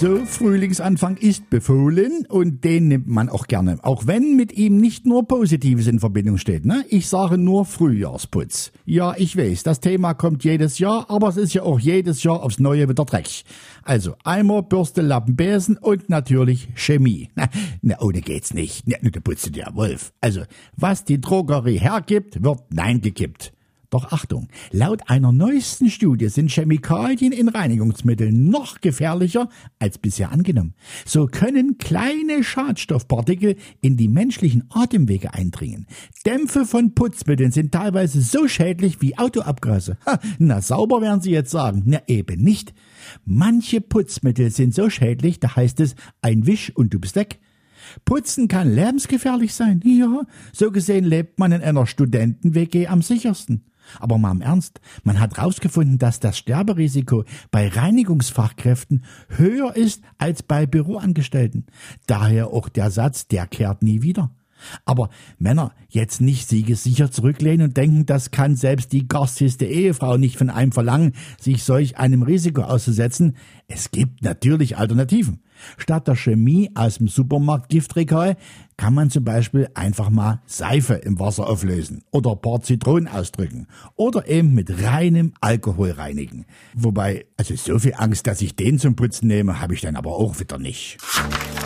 So, Frühlingsanfang ist befohlen und den nimmt man auch gerne. Auch wenn mit ihm nicht nur Positives in Verbindung steht. Ne? Ich sage nur Frühjahrsputz. Ja, ich weiß, das Thema kommt jedes Jahr, aber es ist ja auch jedes Jahr aufs Neue wieder Dreck. Also Eimer, Bürste, Lappen, Besen und natürlich Chemie. Na, na ohne geht's nicht. Na, da putzt der Wolf. Also, was die Drogerie hergibt, wird nein gekippt. Doch Achtung, laut einer neuesten Studie sind Chemikalien in Reinigungsmitteln noch gefährlicher als bisher angenommen. So können kleine Schadstoffpartikel in die menschlichen Atemwege eindringen. Dämpfe von Putzmitteln sind teilweise so schädlich wie Autoabgase. Ha, na sauber werden Sie jetzt sagen. Na eben nicht. Manche Putzmittel sind so schädlich, da heißt es ein Wisch und du bist weg. Putzen kann lebensgefährlich sein. Ja, so gesehen lebt man in einer Studenten-WG am sichersten. Aber mal im Ernst, man hat herausgefunden, dass das Sterberisiko bei Reinigungsfachkräften höher ist als bei Büroangestellten. Daher auch der Satz, der kehrt nie wieder. Aber Männer jetzt nicht siegessicher zurücklehnen und denken, das kann selbst die garstigste Ehefrau nicht von einem verlangen, sich solch einem Risiko auszusetzen. Es gibt natürlich Alternativen. Statt der Chemie aus dem Supermarkt Giftregal kann man zum Beispiel einfach mal Seife im Wasser auflösen oder ein paar Zitronen ausdrücken oder eben mit reinem Alkohol reinigen. Wobei, also so viel Angst, dass ich den zum Putzen nehme, habe ich dann aber auch wieder nicht.